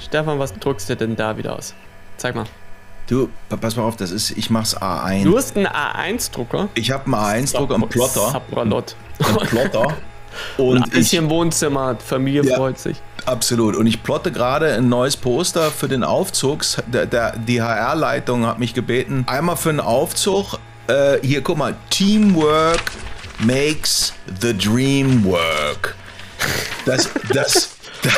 Stefan, was druckst du denn da wieder aus? Zeig mal. Du, pass mal auf, das ist, ich mach's A1. Du hast einen A1-Drucker? Ich habe einen A1-Drucker, einen Plotter. Sapralot. Einen Plotter. Und ein bisschen im Wohnzimmer, Familie ja, freut sich. Absolut. Und ich plotte gerade ein neues Poster für den Aufzug. Der, der, die HR-Leitung hat mich gebeten, einmal für einen Aufzug. Äh, hier, guck mal, Teamwork makes the dream work. Das, das, das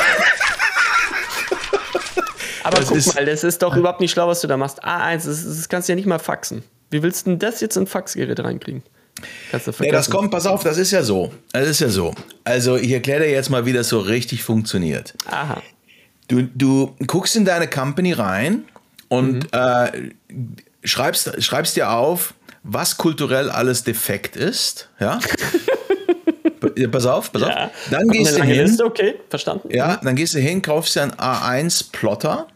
Aber das guck ist, mal, das ist doch überhaupt nicht schlau, was du da machst. A1, das, das kannst du ja nicht mal faxen. Wie willst du denn das jetzt in ein Faxgerät reinkriegen? Nee, das kommt, pass auf, das ist ja so. Das ist ja so. Also, ich erkläre dir jetzt mal, wie das so richtig funktioniert. Aha. Du, du guckst in deine Company rein und mhm. äh, schreibst, schreibst dir auf, was kulturell alles defekt ist. Ja. pass auf, pass ja. auf. Dann gehst du hin. Liste, okay, verstanden. Ja, mhm. dann gehst du hin, kaufst dir einen A1-Plotter,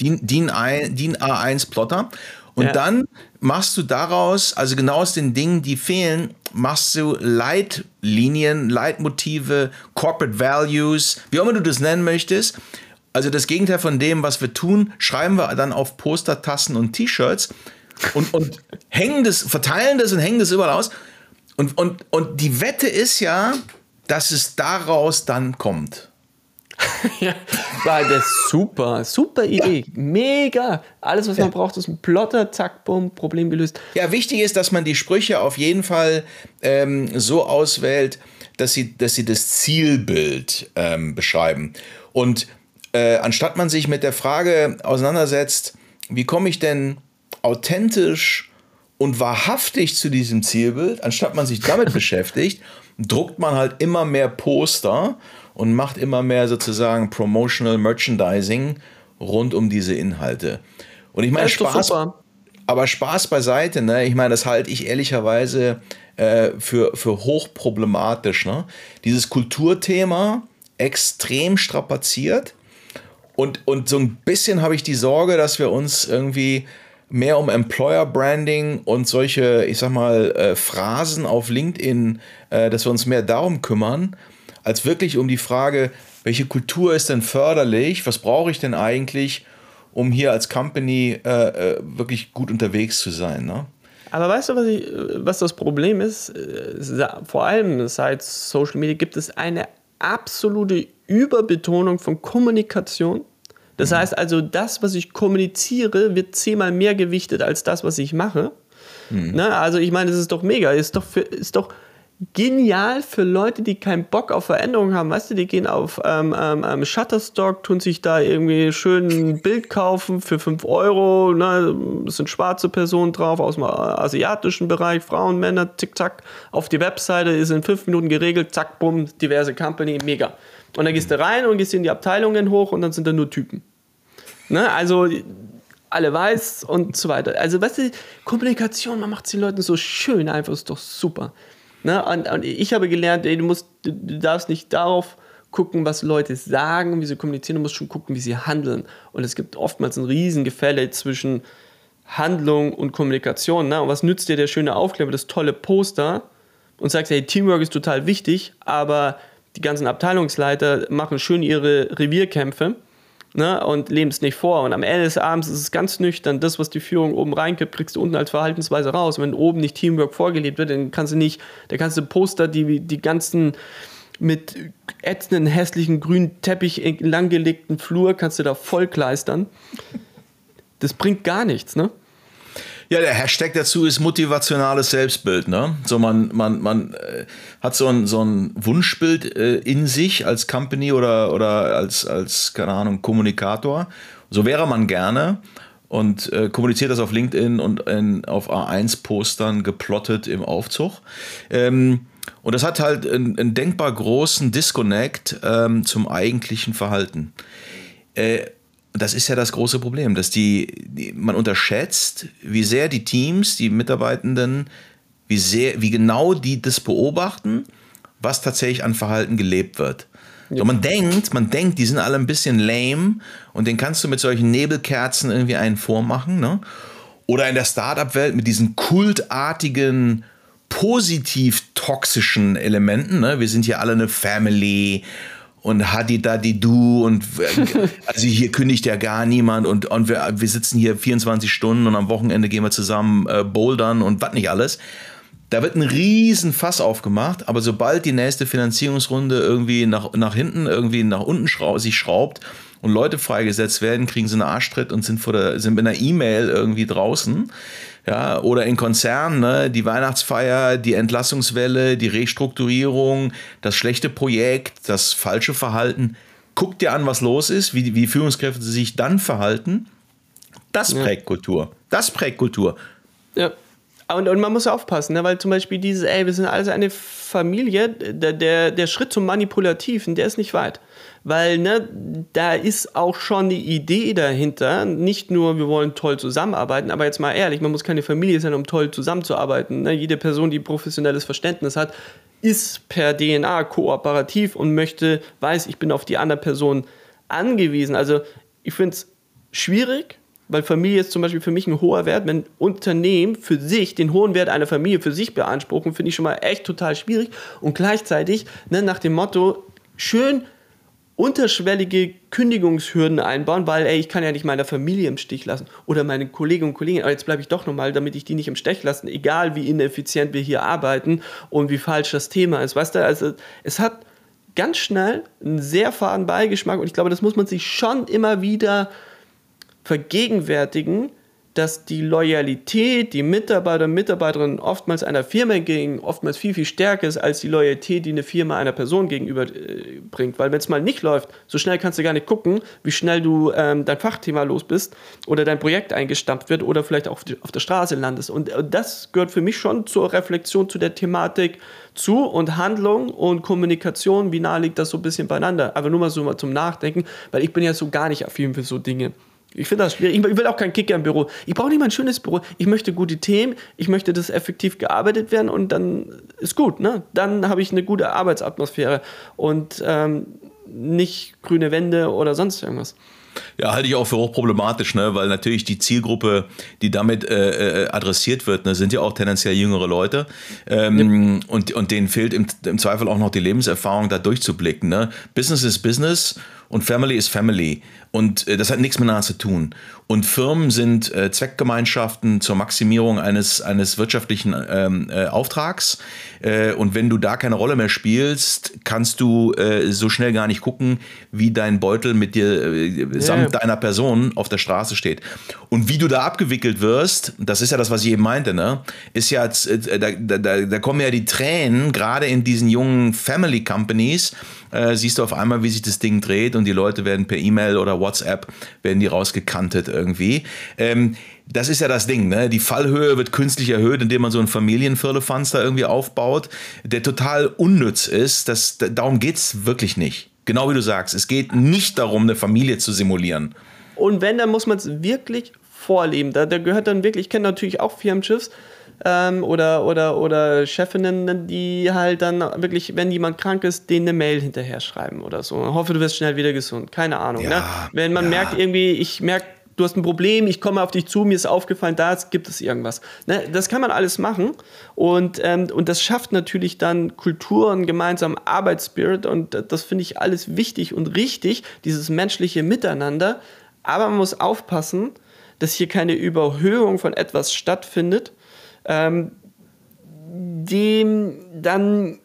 DIN, DIN, DIN A1-Plotter und ja. dann machst du daraus, also genau aus den Dingen, die fehlen, machst du Leitlinien, Leitmotive, Corporate Values, wie auch immer du das nennen möchtest. Also das Gegenteil von dem, was wir tun, schreiben wir dann auf Poster, Tassen und T-Shirts und, und hängen das, verteilen das und hängen das überall aus. Und, und, und die Wette ist ja, dass es daraus dann kommt. ja, war das super, super Idee, ja. mega. Alles, was ja. man braucht, ist ein Plotter, zack, bumm, Problem gelöst. Ja, wichtig ist, dass man die Sprüche auf jeden Fall ähm, so auswählt, dass sie, dass sie das Zielbild ähm, beschreiben. Und äh, anstatt man sich mit der Frage auseinandersetzt, wie komme ich denn authentisch und wahrhaftig zu diesem Zielbild, anstatt man sich damit beschäftigt, druckt man halt immer mehr Poster und macht immer mehr sozusagen Promotional Merchandising rund um diese Inhalte. Und ich meine, Spaß, aber Spaß beiseite, ne? Ich meine, das halte ich ehrlicherweise äh, für, für hochproblematisch. Ne? Dieses Kulturthema extrem strapaziert. Und, und so ein bisschen habe ich die Sorge, dass wir uns irgendwie mehr um Employer Branding und solche, ich sag mal, äh, Phrasen auf LinkedIn, äh, dass wir uns mehr darum kümmern, als wirklich um die Frage, welche Kultur ist denn förderlich, was brauche ich denn eigentlich, um hier als Company äh, äh, wirklich gut unterwegs zu sein. Ne? Aber weißt du, was, ich, was das Problem ist? Vor allem seit Social Media gibt es eine absolute Überbetonung von Kommunikation. Das mhm. heißt also, das, was ich kommuniziere, wird zehnmal mehr gewichtet als das, was ich mache. Mhm. Ne? Also ich meine, das ist doch mega. Ist doch, für, ist doch genial für Leute, die keinen Bock auf Veränderungen haben. Weißt du, die gehen auf ähm, ähm, ähm Shutterstock, tun sich da irgendwie schön ein Bild kaufen für 5 Euro. Ne? Es sind schwarze Personen drauf aus dem asiatischen Bereich, Frauen, Männer, tick-tack. Auf die Webseite ist in 5 Minuten geregelt, zack, bumm, diverse Company, mega. Und dann gehst du rein und gehst in die Abteilungen hoch und dann sind da nur Typen. Ne? Also alle weiß und so weiter. Also, weißt du, Kommunikation, man macht es den Leuten so schön einfach, ist doch super. Ne? Und, und, ich habe gelernt, ey, du, musst, du, darfst nicht darauf gucken, was Leute sagen, wie sie kommunizieren, du musst schon gucken, wie sie handeln. Und es gibt oftmals ein Riesengefälle zwischen Handlung und Kommunikation. Ne? Und was nützt dir der schöne Aufkleber, das tolle Poster und sagst, hey, Teamwork ist total wichtig, aber die ganzen Abteilungsleiter machen schön ihre Revierkämpfe ne, und leben es nicht vor. Und am Ende des Abends ist es ganz nüchtern, das, was die Führung oben reinkippt, kriegst du unten als Verhaltensweise raus. Und wenn oben nicht Teamwork vorgelebt wird, dann kannst du nicht, da kannst du Poster, die die ganzen mit ätzenden, hässlichen grünen Teppich langgelegten Flur, kannst du da vollkleistern. Das bringt gar nichts, ne? Ja, der Hashtag dazu ist motivationales Selbstbild. Ne? So man, man, man äh, hat so ein, so ein Wunschbild äh, in sich als Company oder, oder als, als, keine Ahnung, Kommunikator. So wäre man gerne und äh, kommuniziert das auf LinkedIn und in, auf A1-Postern geplottet im Aufzug. Ähm, und das hat halt einen, einen denkbar großen Disconnect ähm, zum eigentlichen Verhalten. Äh, das ist ja das große Problem, dass die, die, man unterschätzt, wie sehr die Teams, die Mitarbeitenden, wie sehr, wie genau die das beobachten, was tatsächlich an Verhalten gelebt wird. Ja. So, man denkt, man denkt, die sind alle ein bisschen lame und den kannst du mit solchen Nebelkerzen irgendwie einen vormachen, ne? Oder in der Startup-Welt mit diesen kultartigen, positiv toxischen Elementen, ne? Wir sind hier alle eine Family und Hadi Dadi Du und also hier kündigt ja gar niemand und, und wir, wir sitzen hier 24 Stunden und am Wochenende gehen wir zusammen äh, bouldern und was nicht alles. Da wird ein riesen Fass aufgemacht, aber sobald die nächste Finanzierungsrunde irgendwie nach, nach hinten, irgendwie nach unten schrau sich schraubt und Leute freigesetzt werden, kriegen sie einen Arschtritt und sind, vor der, sind mit einer E-Mail irgendwie draußen. Ja, oder in Konzernen, ne, die Weihnachtsfeier, die Entlassungswelle, die Restrukturierung, das schlechte Projekt, das falsche Verhalten. Guck dir an, was los ist, wie, wie Führungskräfte sich dann verhalten. Das prägt ja. Kultur. Das prägt Kultur. Ja. Und, und man muss aufpassen, ne? weil zum Beispiel dieses, ey, wir sind alles eine Familie, der, der, der Schritt zum Manipulativen, der ist nicht weit. Weil ne, da ist auch schon die Idee dahinter, nicht nur, wir wollen toll zusammenarbeiten, aber jetzt mal ehrlich, man muss keine Familie sein, um toll zusammenzuarbeiten. Ne? Jede Person, die professionelles Verständnis hat, ist per DNA kooperativ und möchte, weiß, ich bin auf die andere Person angewiesen. Also ich finde es schwierig, weil Familie ist zum Beispiel für mich ein hoher Wert. Wenn Unternehmen für sich den hohen Wert einer Familie für sich beanspruchen, finde ich schon mal echt total schwierig. Und gleichzeitig ne, nach dem Motto, schön unterschwellige Kündigungshürden einbauen, weil ey, ich kann ja nicht meine Familie im Stich lassen oder meine Kolleginnen und Kollegen, aber jetzt bleibe ich doch nochmal, damit ich die nicht im Stich lasse, egal wie ineffizient wir hier arbeiten und wie falsch das Thema ist. Weißt du, also es hat ganz schnell einen sehr faden Beigeschmack und ich glaube, das muss man sich schon immer wieder vergegenwärtigen, dass die Loyalität, die Mitarbeiter und Mitarbeiterinnen oftmals einer Firma gegen oftmals viel, viel stärker ist als die Loyalität, die eine Firma einer Person gegenüber äh, bringt. Weil wenn es mal nicht läuft, so schnell kannst du gar nicht gucken, wie schnell du ähm, dein Fachthema los bist oder dein Projekt eingestampft wird oder vielleicht auch auf, die, auf der Straße landest. Und äh, das gehört für mich schon zur Reflexion zu der Thematik zu und Handlung und Kommunikation, wie nah liegt das so ein bisschen beieinander. Aber nur mal so mal zum Nachdenken, weil ich bin ja so gar nicht affin für so Dinge. Ich finde das schwierig. Ich will auch keinen Kicker im Büro. Ich brauche nicht mal ein schönes Büro. Ich möchte gute Themen. Ich möchte, dass effektiv gearbeitet werden und dann ist gut. Ne? Dann habe ich eine gute Arbeitsatmosphäre und ähm, nicht grüne Wände oder sonst irgendwas. Ja, halte ich auch für hochproblematisch, ne? weil natürlich die Zielgruppe, die damit äh, äh, adressiert wird, ne, sind ja auch tendenziell jüngere Leute. Ähm, ja. und, und denen fehlt im, im Zweifel auch noch die Lebenserfahrung, da durchzublicken. Ne? Business ist Business und Family ist Family. Und äh, das hat nichts miteinander zu tun. Und Firmen sind äh, Zweckgemeinschaften zur Maximierung eines, eines wirtschaftlichen ähm, äh, Auftrags. Äh, und wenn du da keine Rolle mehr spielst, kannst du äh, so schnell gar nicht gucken, wie dein Beutel mit dir äh, samt ja. deiner Person auf der Straße steht. Und wie du da abgewickelt wirst, das ist ja das, was ich eben meinte, ne? Ist ja, da, da, da kommen ja die Tränen, gerade in diesen jungen Family Companies, siehst du auf einmal, wie sich das Ding dreht und die Leute werden per E-Mail oder WhatsApp, werden die rausgekantet irgendwie. Ähm, das ist ja das Ding, ne? Die Fallhöhe wird künstlich erhöht, indem man so einen Familienfirlefanz da irgendwie aufbaut, der total unnütz ist. Das, darum geht es wirklich nicht. Genau wie du sagst, es geht nicht darum, eine Familie zu simulieren. Und wenn, dann muss man es wirklich vorleben. Da, da gehört dann wirklich, ich kenne natürlich auch Firmenschiffs, ähm, oder, oder, oder Chefinnen, die halt dann wirklich, wenn jemand krank ist, denen eine Mail hinterher schreiben oder so. Ich hoffe, du wirst schnell wieder gesund. Keine Ahnung. Ne? Ja, ne? Wenn man ja. merkt irgendwie, ich merke, du hast ein Problem, ich komme auf dich zu, mir ist aufgefallen, da gibt es irgendwas. Ne? Das kann man alles machen und, ähm, und das schafft natürlich dann Kultur und gemeinsamen Arbeitsspirit und das finde ich alles wichtig und richtig, dieses menschliche Miteinander. Aber man muss aufpassen, dass hier keine Überhöhung von etwas stattfindet, ähm, dem dann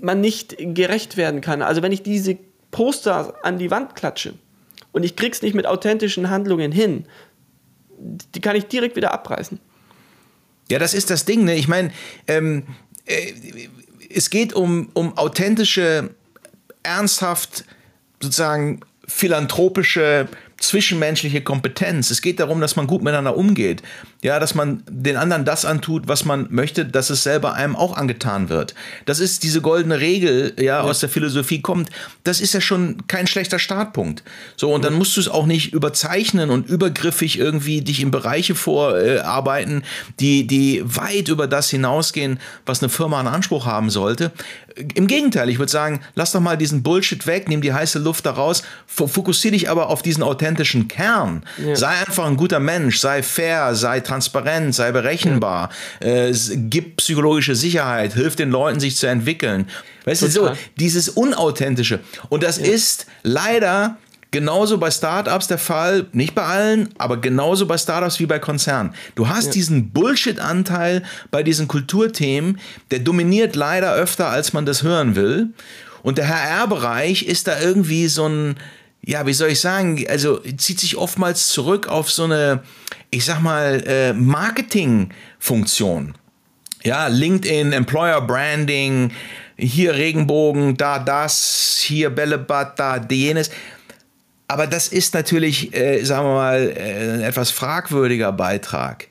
man nicht gerecht werden kann. Also wenn ich diese Poster an die Wand klatsche und ich krieg's nicht mit authentischen Handlungen hin, die kann ich direkt wieder abreißen. Ja, das ist das Ding. Ne? Ich meine, ähm, äh, es geht um, um authentische, ernsthaft sozusagen philanthropische zwischenmenschliche Kompetenz. Es geht darum, dass man gut miteinander umgeht. Ja, dass man den anderen das antut, was man möchte, dass es selber einem auch angetan wird. Das ist diese goldene Regel, ja, ja. aus der Philosophie kommt. Das ist ja schon kein schlechter Startpunkt. So, und dann musst du es auch nicht überzeichnen und übergriffig irgendwie dich in Bereiche vorarbeiten, die, die weit über das hinausgehen, was eine Firma in Anspruch haben sollte. Im Gegenteil, ich würde sagen, lass doch mal diesen Bullshit weg, nimm die heiße Luft da raus, fokussiere dich aber auf diesen authentischen authentischen Kern. Ja. Sei einfach ein guter Mensch, sei fair, sei transparent, sei berechenbar, äh, gib psychologische Sicherheit, hilf den Leuten, sich zu entwickeln. Weißt Total. du, so dieses Unauthentische. Und das ja. ist leider Genauso bei Startups der Fall, nicht bei allen, aber genauso bei Startups wie bei Konzernen. Du hast ja. diesen Bullshit-Anteil bei diesen Kulturthemen, der dominiert leider öfter, als man das hören will. Und der HR-Bereich ist da irgendwie so ein, ja, wie soll ich sagen, also zieht sich oftmals zurück auf so eine, ich sag mal, äh, Marketing-Funktion. Ja, LinkedIn, Employer Branding, hier Regenbogen, da das, hier Bällebad, da jenes. Aber das ist natürlich, äh, sagen wir mal, äh, ein etwas fragwürdiger Beitrag.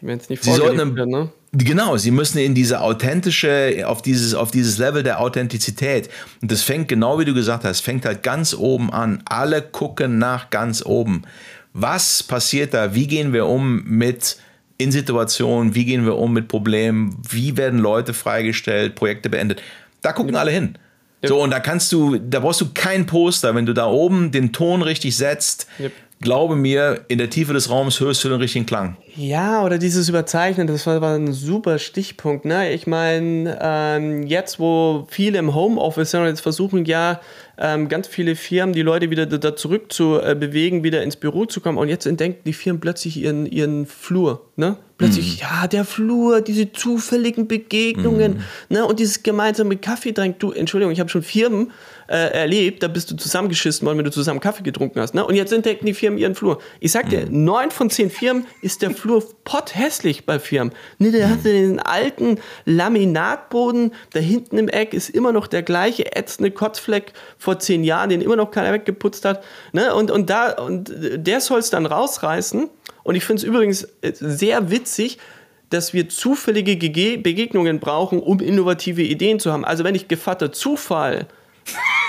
Wenn es nicht sollten, wird, ne? Genau, sie müssen in diese authentische, auf dieses, auf dieses Level der Authentizität. Und das fängt, genau wie du gesagt hast, fängt halt ganz oben an. Alle gucken nach ganz oben. Was passiert da? Wie gehen wir um mit in Situationen? Wie gehen wir um mit Problemen? Wie werden Leute freigestellt, Projekte beendet? Da gucken alle hin. Yep. So, und da kannst du, da brauchst du kein Poster, wenn du da oben den Ton richtig setzt. Yep. Glaube mir, in der Tiefe des Raums hörst du den richtigen Klang. Ja, oder dieses Überzeichnen, das war, war ein super Stichpunkt. Ne? Ich meine, ähm, jetzt, wo viele im Homeoffice sind und jetzt versuchen ja ähm, ganz viele Firmen, die Leute wieder da zurück zu äh, bewegen, wieder ins Büro zu kommen. Und jetzt entdecken die Firmen plötzlich ihren, ihren Flur. Ne? Plötzlich, mm. ja, der Flur, diese zufälligen Begegnungen mm. ne? und dieses gemeinsame Kaffee trinken. Du, Entschuldigung, ich habe schon Firmen äh, erlebt, da bist du zusammengeschissen worden, wenn du zusammen Kaffee getrunken hast. Ne? Und jetzt entdecken die Firmen ihren Flur. Ich sag dir, mm. neun von zehn Firmen ist der Flur potthässlich bei Firmen. Ne, der hat den alten Laminatboden, da hinten im Eck ist immer noch der gleiche ätzende Kotzfleck vor zehn Jahren, den immer noch keiner weggeputzt hat. Ne? Und, und, da, und der soll es dann rausreißen. Und ich finde es übrigens äh, sehr witzig, dass wir zufällige Begegnungen brauchen, um innovative Ideen zu haben. Also wenn ich Gevatter Zufall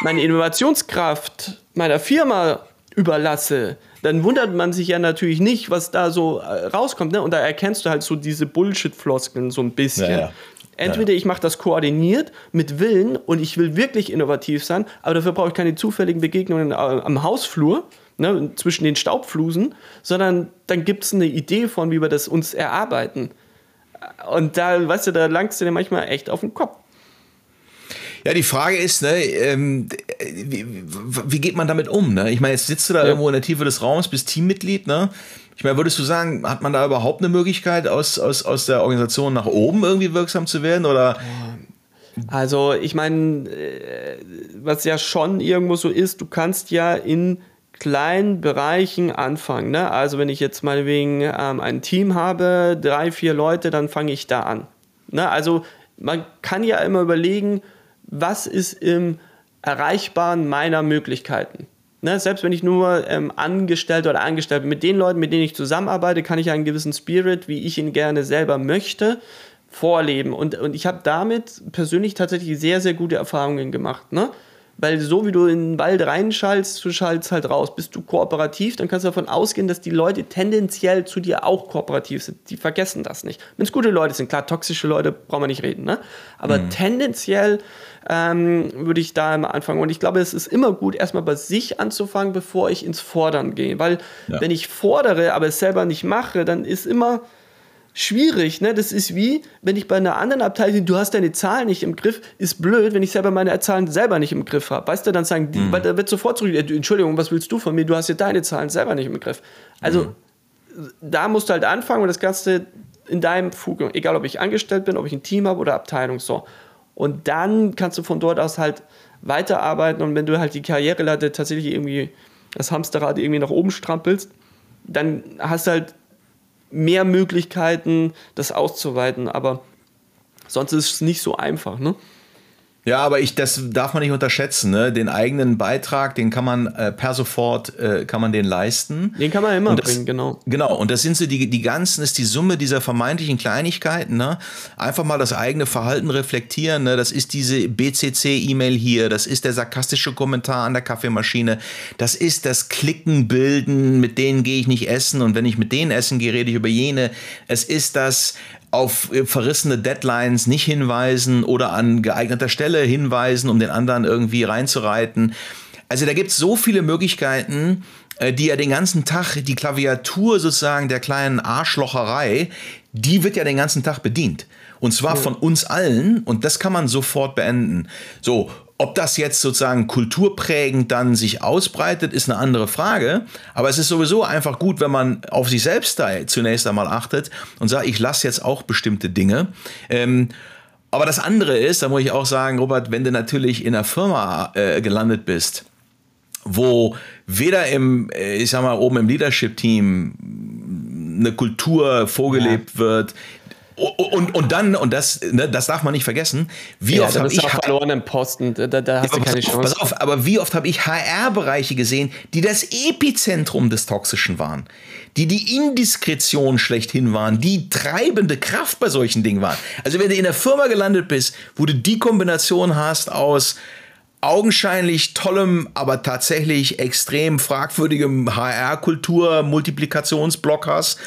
meine Innovationskraft meiner Firma überlasse, dann wundert man sich ja natürlich nicht, was da so äh, rauskommt. Ne? Und da erkennst du halt so diese Bullshit-Floskeln so ein bisschen. Ja, ja. Entweder ich mache das koordiniert mit Willen und ich will wirklich innovativ sein, aber dafür brauche ich keine zufälligen Begegnungen äh, am Hausflur ne, zwischen den Staubflusen, sondern dann gibt es eine Idee von, wie wir das uns erarbeiten. Und da, weißt du, da langst du dir manchmal echt auf den Kopf. Ja, die Frage ist, ne, ähm, wie, wie, geht man damit um? Ne? Ich meine, jetzt sitzt du da ja. irgendwo in der Tiefe des Raums, bist Teammitglied, ne? Ich meine, würdest du sagen, hat man da überhaupt eine Möglichkeit, aus, aus, aus der Organisation nach oben irgendwie wirksam zu werden? Oder? Also, ich meine, äh, was ja schon irgendwo so ist, du kannst ja in kleinen Bereichen anfangen. Ne? Also, wenn ich jetzt meinetwegen ähm, ein Team habe, drei, vier Leute, dann fange ich da an. Ne? Also, man kann ja immer überlegen, was ist im Erreichbaren meiner Möglichkeiten. Ne, selbst wenn ich nur ähm, angestellt oder angestellt bin, mit den Leuten, mit denen ich zusammenarbeite, kann ich einen gewissen Spirit, wie ich ihn gerne selber möchte, vorleben. Und, und ich habe damit persönlich tatsächlich sehr, sehr gute Erfahrungen gemacht. Ne? Weil so wie du in den Wald reinschallst, du schallst halt raus. Bist du kooperativ, dann kannst du davon ausgehen, dass die Leute tendenziell zu dir auch kooperativ sind. Die vergessen das nicht. Wenn es gute Leute sind, klar, toxische Leute brauchen wir nicht reden, ne? Aber mhm. tendenziell ähm, würde ich da immer anfangen. Und ich glaube, es ist immer gut, erstmal bei sich anzufangen, bevor ich ins Fordern gehe. Weil ja. wenn ich fordere, aber es selber nicht mache, dann ist immer schwierig. Ne? Das ist wie, wenn ich bei einer anderen Abteilung, du hast deine Zahlen nicht im Griff, ist blöd, wenn ich selber meine Zahlen selber nicht im Griff habe. Weißt du, dann sagen die, mhm. weil da wird sofort zurück, äh, Entschuldigung, was willst du von mir? Du hast ja deine Zahlen selber nicht im Griff. Also mhm. da musst du halt anfangen und das Ganze in deinem Fuge, egal ob ich angestellt bin, ob ich ein Team habe oder Abteilung, so. Und dann kannst du von dort aus halt weiterarbeiten und wenn du halt die Karriereleiter tatsächlich irgendwie das Hamsterrad irgendwie nach oben strampelst, dann hast du halt mehr Möglichkeiten, das auszuweiten. Aber sonst ist es nicht so einfach. Ne? Ja, aber ich, das darf man nicht unterschätzen. Ne? Den eigenen Beitrag, den kann man äh, per sofort äh, kann man den leisten. Den kann man immer das, bringen, genau. Genau. Und das sind so die die ganzen ist die Summe dieser vermeintlichen Kleinigkeiten. Ne? Einfach mal das eigene Verhalten reflektieren. Ne? Das ist diese BCC-E-Mail hier. Das ist der sarkastische Kommentar an der Kaffeemaschine. Das ist das Klicken bilden. Mit denen gehe ich nicht essen und wenn ich mit denen essen gehe, rede ich über jene. Es ist das auf verrissene Deadlines nicht hinweisen oder an geeigneter Stelle hinweisen, um den anderen irgendwie reinzureiten. Also da gibt es so viele Möglichkeiten, äh, die ja den ganzen Tag die Klaviatur sozusagen der kleinen Arschlocherei, die wird ja den ganzen Tag bedient. Und zwar von uns allen und das kann man sofort beenden. So, ob das jetzt sozusagen kulturprägend dann sich ausbreitet, ist eine andere Frage. Aber es ist sowieso einfach gut, wenn man auf sich selbst da zunächst einmal achtet und sagt, ich lasse jetzt auch bestimmte Dinge. Ähm, aber das andere ist, da muss ich auch sagen, Robert, wenn du natürlich in einer Firma äh, gelandet bist, wo weder im, äh, ich sag mal, oben im Leadership-Team eine Kultur vorgelebt ja. wird, und, und dann, und das, ne, das darf man nicht vergessen, wie ja, oft habe ich. verloren im Posten, da, da hast ja, du keine Chance. Pass auf, aber wie oft habe ich HR-Bereiche gesehen, die das Epizentrum des Toxischen waren, die die Indiskretion schlechthin waren, die treibende Kraft bei solchen Dingen waren. Also, wenn du in der Firma gelandet bist, wo du die Kombination hast aus augenscheinlich tollem, aber tatsächlich extrem fragwürdigem HR-Kultur, Multiplikationsblock hast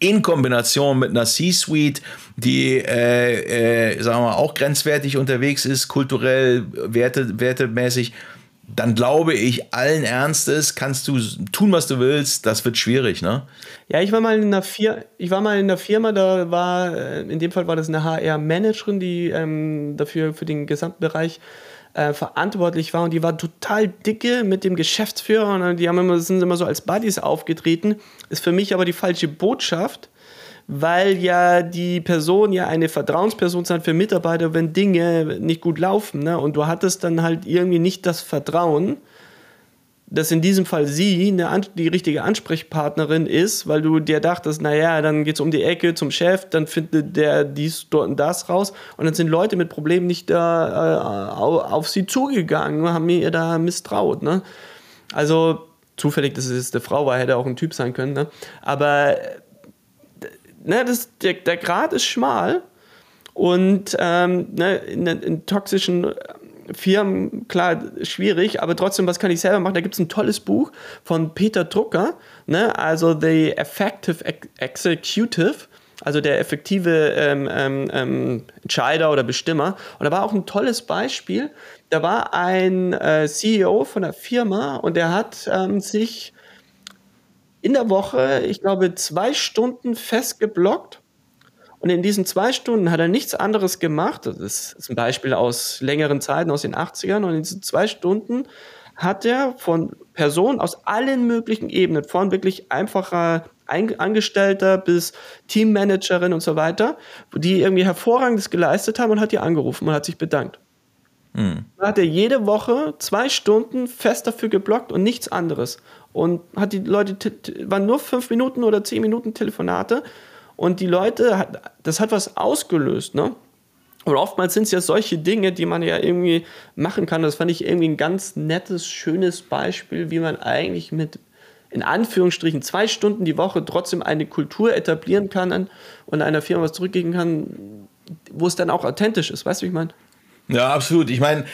in Kombination mit einer C-Suite, die, äh, äh, sagen wir, auch grenzwertig unterwegs ist, kulturell, werte, wertemäßig, dann glaube ich allen Ernstes, kannst du tun, was du willst, das wird schwierig, ne? Ja, ich war mal in einer Firma, ich war mal in einer Firma, da war, äh, in dem Fall war das eine HR-Managerin, die ähm, dafür für den gesamten Bereich äh, verantwortlich war und die war total dicke mit dem Geschäftsführer und die haben immer, sind immer so als Buddies aufgetreten. Ist für mich aber die falsche Botschaft, weil ja die Person ja eine Vertrauensperson sein für Mitarbeiter, wenn Dinge nicht gut laufen. Ne? Und du hattest dann halt irgendwie nicht das Vertrauen dass in diesem Fall sie eine, die richtige Ansprechpartnerin ist, weil du dir dachtest, naja, dann geht es um die Ecke zum Chef, dann findet der dies, dort und das raus und dann sind Leute mit Problemen nicht äh, auf sie zugegangen, haben mir da misstraut. Ne? Also zufällig, dass es eine Frau war, hätte auch ein Typ sein können, ne? aber ne, das, der, der Grad ist schmal und ähm, ne, in, in toxischen Firmen, klar, schwierig, aber trotzdem, was kann ich selber machen? Da gibt es ein tolles Buch von Peter Drucker, ne? also The Effective Executive, also der effektive ähm, ähm, ähm, Entscheider oder Bestimmer. Und da war auch ein tolles Beispiel. Da war ein äh, CEO von einer Firma und der hat ähm, sich in der Woche, ich glaube, zwei Stunden festgeblockt und in diesen zwei Stunden hat er nichts anderes gemacht. Das ist ein Beispiel aus längeren Zeiten, aus den 80ern. Und in diesen zwei Stunden hat er von Personen aus allen möglichen Ebenen, von wirklich einfacher Angestellter bis Teammanagerin und so weiter, die irgendwie hervorragendes geleistet haben und hat die angerufen und hat sich bedankt. Mhm. Da hat er jede Woche zwei Stunden fest dafür geblockt und nichts anderes. Und hat die Leute, waren nur fünf Minuten oder zehn Minuten Telefonate und die Leute, das hat was ausgelöst, ne? Und oftmals sind es ja solche Dinge, die man ja irgendwie machen kann. Das fand ich irgendwie ein ganz nettes, schönes Beispiel, wie man eigentlich mit in Anführungsstrichen zwei Stunden die Woche trotzdem eine Kultur etablieren kann und einer Firma was zurückgeben kann, wo es dann auch authentisch ist. Weißt du, wie ich meine? Ja, absolut. Ich meine,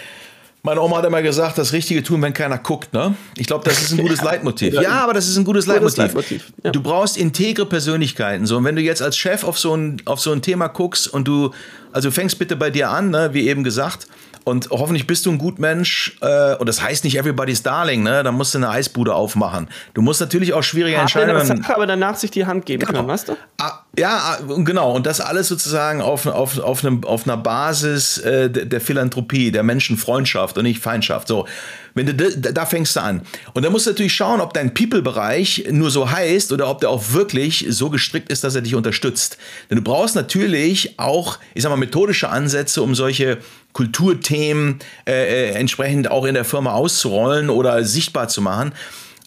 meine Oma hat immer gesagt, das Richtige tun, wenn keiner guckt. Ne? Ich glaube, das ist ein gutes Leitmotiv. Ja, aber das ist ein gutes, gutes Leitmotiv. Leitmotiv. Ja. Du brauchst integre Persönlichkeiten. So, und wenn du jetzt als Chef auf so ein, auf so ein Thema guckst und du, also fängst bitte bei dir an, ne, wie eben gesagt, und hoffentlich bist du ein gut Mensch. Äh, und das heißt nicht everybody's darling, ne? Da musst du eine Eisbude aufmachen. Du musst natürlich auch schwierige Hart Entscheidungen. Sache, aber danach sich die Hand geben genau. können, weißt du? Ah, ja, ah, genau. Und das alles sozusagen auf, auf, auf, einem, auf einer Basis äh, der Philanthropie, der Menschenfreundschaft und nicht Feindschaft. So. Wenn du, da, da fängst du an. Und dann musst du natürlich schauen, ob dein People-Bereich nur so heißt oder ob der auch wirklich so gestrickt ist, dass er dich unterstützt. Denn du brauchst natürlich auch, ich sag mal, methodische Ansätze, um solche Kulturthemen äh, äh, entsprechend auch in der Firma auszurollen oder sichtbar zu machen.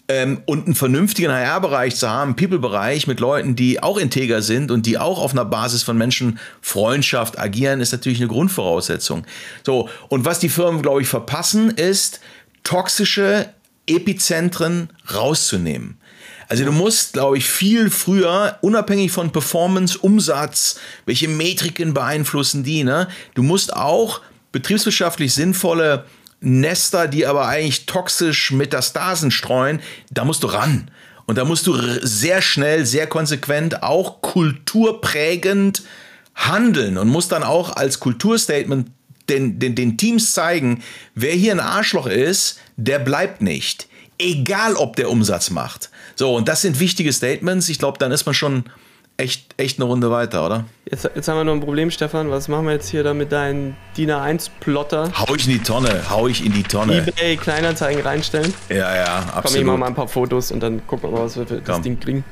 Ähm, und einen vernünftigen HR-Bereich zu haben, People-Bereich mit Leuten, die auch integer sind und die auch auf einer Basis von Menschenfreundschaft agieren, ist natürlich eine Grundvoraussetzung. So, und was die Firmen, glaube ich, verpassen, ist, toxische Epizentren rauszunehmen. Also du musst, glaube ich, viel früher, unabhängig von Performance, Umsatz, welche Metriken beeinflussen die, ne? Du musst auch betriebswirtschaftlich sinnvolle Nester, die aber eigentlich toxisch Metastasen streuen, da musst du ran. Und da musst du sehr schnell, sehr konsequent, auch kulturprägend handeln und musst dann auch als Kulturstatement den, den, den Teams zeigen, wer hier ein Arschloch ist, der bleibt nicht. egal ob der Umsatz macht. So, und das sind wichtige Statements. Ich glaube, dann ist man schon echt, echt eine Runde weiter, oder? Jetzt, jetzt haben wir noch ein Problem, Stefan. Was machen wir jetzt hier da mit deinem DIN A1-Plotter? Hau ich in die Tonne, hau ich in die Tonne. EBay Kleinanzeigen reinstellen. Ja, ja, absolut. Komm, ich mach mal ein paar Fotos und dann gucken wir mal, was wir für das Komm. Ding kriegen.